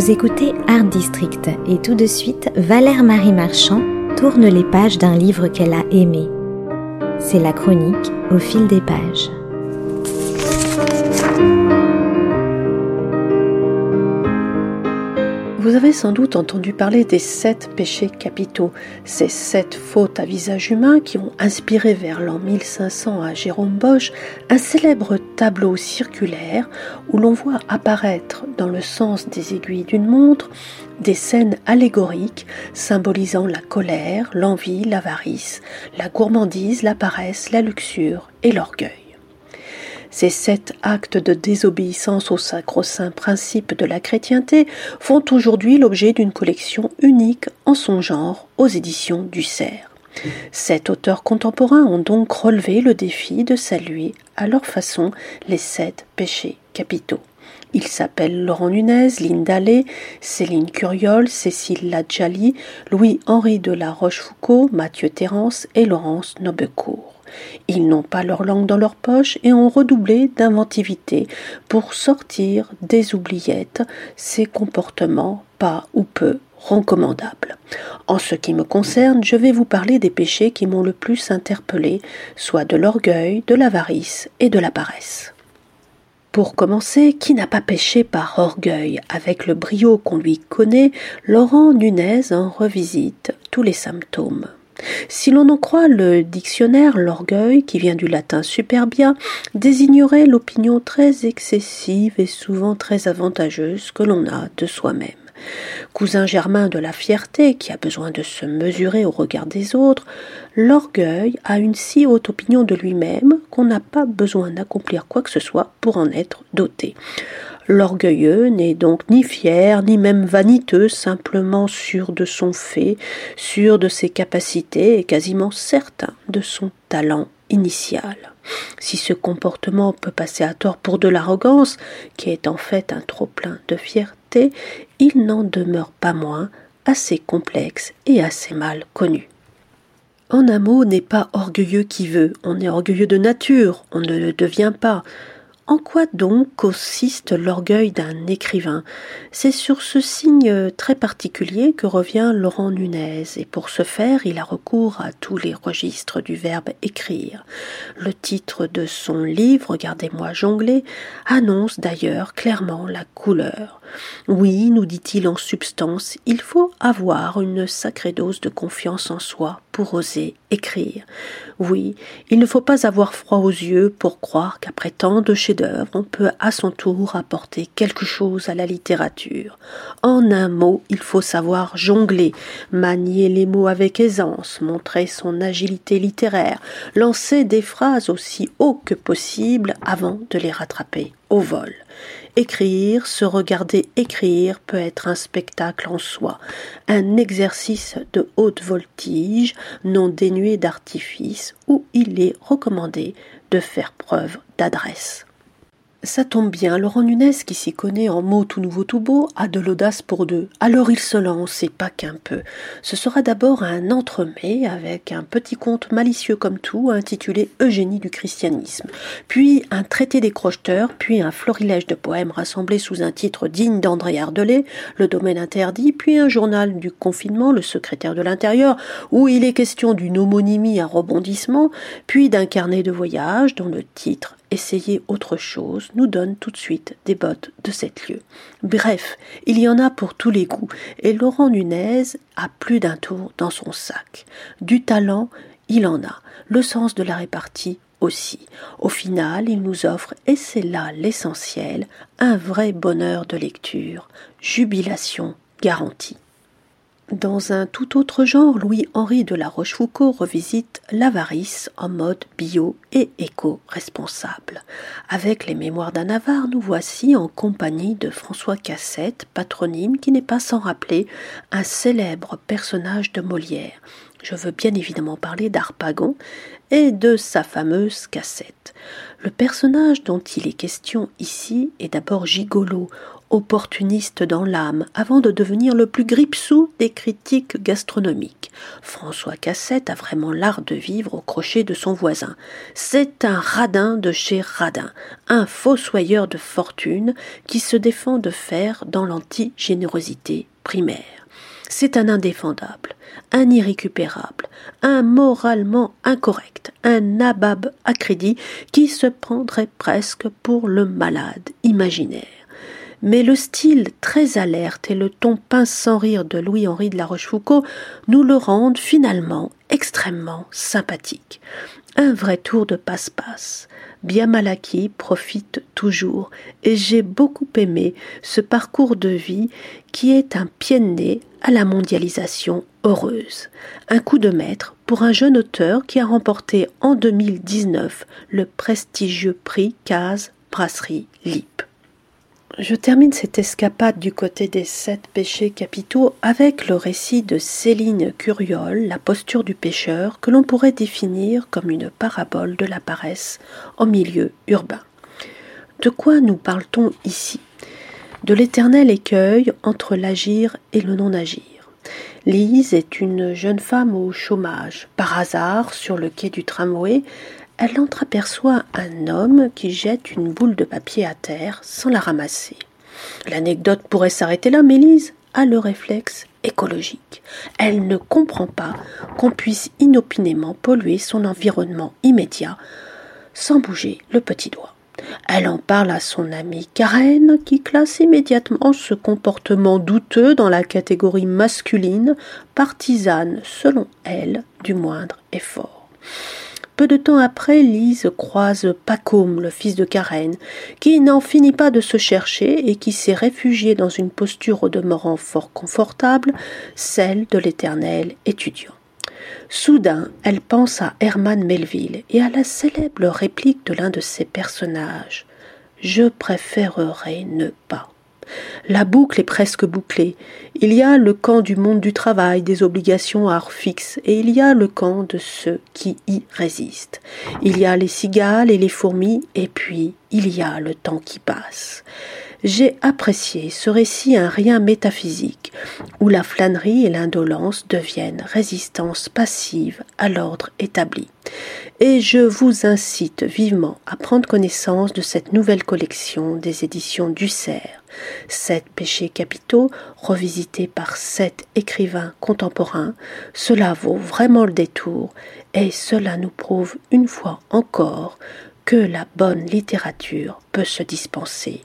Vous écoutez Art District et tout de suite, Valère Marie Marchand tourne les pages d'un livre qu'elle a aimé. C'est la chronique au fil des pages. Vous avez sans doute entendu parler des sept péchés capitaux, ces sept fautes à visage humain qui ont inspiré vers l'an 1500 à Jérôme Bosch un célèbre tableau circulaire où l'on voit apparaître dans le sens des aiguilles d'une montre des scènes allégoriques symbolisant la colère, l'envie, l'avarice, la gourmandise, la paresse, la luxure et l'orgueil. Ces sept actes de désobéissance au sacro-saint principe de la chrétienté font aujourd'hui l'objet d'une collection unique en son genre aux éditions du Cerf. Sept auteurs contemporains ont donc relevé le défi de saluer à leur façon les sept péchés capitaux. Ils s'appellent Laurent Nunez, Linda Lay, Céline Curiol, Cécile Ladjali, Louis-Henri de la Rochefoucauld, Mathieu Terrence et Laurence Nobecourt. Ils n'ont pas leur langue dans leur poche et ont redoublé d'inventivité pour sortir des oubliettes ces comportements pas ou peu recommandables. En ce qui me concerne, je vais vous parler des péchés qui m'ont le plus interpellé, soit de l'orgueil, de l'avarice et de la paresse. Pour commencer, qui n'a pas péché par orgueil? Avec le brio qu'on lui connaît, Laurent Nunez en revisite tous les symptômes. Si l'on en croit le dictionnaire, l'orgueil, qui vient du latin superbia, désignerait l'opinion très excessive et souvent très avantageuse que l'on a de soi-même. Cousin germain de la fierté, qui a besoin de se mesurer au regard des autres, l'orgueil a une si haute opinion de lui-même qu'on n'a pas besoin d'accomplir quoi que ce soit pour en être doté. L'orgueilleux n'est donc ni fier, ni même vaniteux, simplement sûr de son fait, sûr de ses capacités et quasiment certain de son talent initial. Si ce comportement peut passer à tort pour de l'arrogance, qui est en fait un trop-plein de fierté, il n'en demeure pas moins assez complexe et assez mal connu. En un mot, n'est pas orgueilleux qui veut, on est orgueilleux de nature, on ne le devient pas. En quoi donc consiste l'orgueil d'un écrivain? C'est sur ce signe très particulier que revient Laurent Nunez, et pour ce faire, il a recours à tous les registres du verbe écrire. Le titre de son livre, Regardez-moi jongler, annonce d'ailleurs clairement la couleur. Oui, nous dit-il en substance, il faut avoir une sacrée dose de confiance en soi pour oser écrire. Oui, il ne faut pas avoir froid aux yeux pour croire qu'après tant de chefs-d'œuvre, on peut à son tour apporter quelque chose à la littérature. En un mot, il faut savoir jongler, manier les mots avec aisance, montrer son agilité littéraire, lancer des phrases aussi haut que possible avant de les rattraper au vol. Écrire, se regarder écrire peut être un spectacle en soi, un exercice de haute voltige, non dénué d'artifice, où il est recommandé de faire preuve d'adresse. Ça tombe bien, Laurent Nunez, qui s'y connaît en mots tout nouveau tout beau, a de l'audace pour deux. Alors il se lance, et pas qu'un peu. Ce sera d'abord un entremets avec un petit conte malicieux comme tout, intitulé Eugénie du christianisme, puis un traité des crocheteurs, puis un florilège de poèmes rassemblés sous un titre digne d'André Ardelais, Le domaine interdit, puis un journal du confinement, Le secrétaire de l'intérieur, où il est question d'une homonymie à rebondissement, puis d'un carnet de voyage dont le titre essayer autre chose nous donne tout de suite des bottes de sept lieux. Bref, il y en a pour tous les goûts, et Laurent Nunez a plus d'un tour dans son sac. Du talent, il en a, le sens de la répartie aussi. Au final, il nous offre, et c'est là l'essentiel, un vrai bonheur de lecture, jubilation garantie. Dans un tout autre genre, Louis-Henri de la Rochefoucauld revisite l'avarice en mode bio et éco-responsable. Avec les mémoires d'un avare, nous voici en compagnie de François Cassette, patronyme qui n'est pas sans rappeler un célèbre personnage de Molière. Je veux bien évidemment parler d'Arpagon et de sa fameuse cassette. Le personnage dont il est question ici est d'abord gigolo, opportuniste dans l'âme avant de devenir le plus gripsou des critiques gastronomiques. François Cassette a vraiment l'art de vivre au crochet de son voisin. C'est un radin de chez radin, un fossoyeur de fortune qui se défend de faire dans l'anti-générosité primaire. C'est un indéfendable, un irrécupérable, un moralement incorrect, un nabab à crédit qui se prendrait presque pour le malade imaginaire mais le style très alerte et le ton pince sans rire de Louis-Henri de la Rochefoucauld nous le rendent finalement extrêmement sympathique. Un vrai tour de passe-passe. Biamalaki profite toujours, et j'ai beaucoup aimé ce parcours de vie qui est un pied de à la mondialisation heureuse. Un coup de maître pour un jeune auteur qui a remporté en 2019 le prestigieux prix Case Brasserie Lip. Je termine cette escapade du côté des sept péchés capitaux avec le récit de Céline Curiol, La posture du pécheur, que l'on pourrait définir comme une parabole de la paresse en milieu urbain. De quoi nous parle-t-on ici? De l'éternel écueil entre l'agir et le non-agir. Lise est une jeune femme au chômage. Par hasard, sur le quai du tramway, elle entreaperçoit un homme qui jette une boule de papier à terre sans la ramasser. L'anecdote pourrait s'arrêter là, mais Lise a le réflexe écologique. Elle ne comprend pas qu'on puisse inopinément polluer son environnement immédiat sans bouger le petit doigt. Elle en parle à son amie Karen, qui classe immédiatement ce comportement douteux dans la catégorie masculine, partisane, selon elle, du moindre effort. Peu de temps après, Lise croise Pacôme, le fils de Karen, qui n'en finit pas de se chercher et qui s'est réfugié dans une posture au demeurant fort confortable, celle de l'éternel étudiant. Soudain, elle pense à Herman Melville et à la célèbre réplique de l'un de ses personnages. Je préférerais ne pas. La boucle est presque bouclée. Il y a le camp du monde du travail, des obligations à heure fixe, et il y a le camp de ceux qui y résistent. Il y a les cigales et les fourmis, et puis il y a le temps qui passe. J'ai apprécié ce récit un rien métaphysique, où la flânerie et l'indolence deviennent résistance passive à l'ordre établi. Et je vous incite vivement à prendre connaissance de cette nouvelle collection des éditions du Cerf. Sept péchés capitaux, revisités par sept écrivains contemporains, cela vaut vraiment le détour, et cela nous prouve une fois encore que la bonne littérature peut se dispenser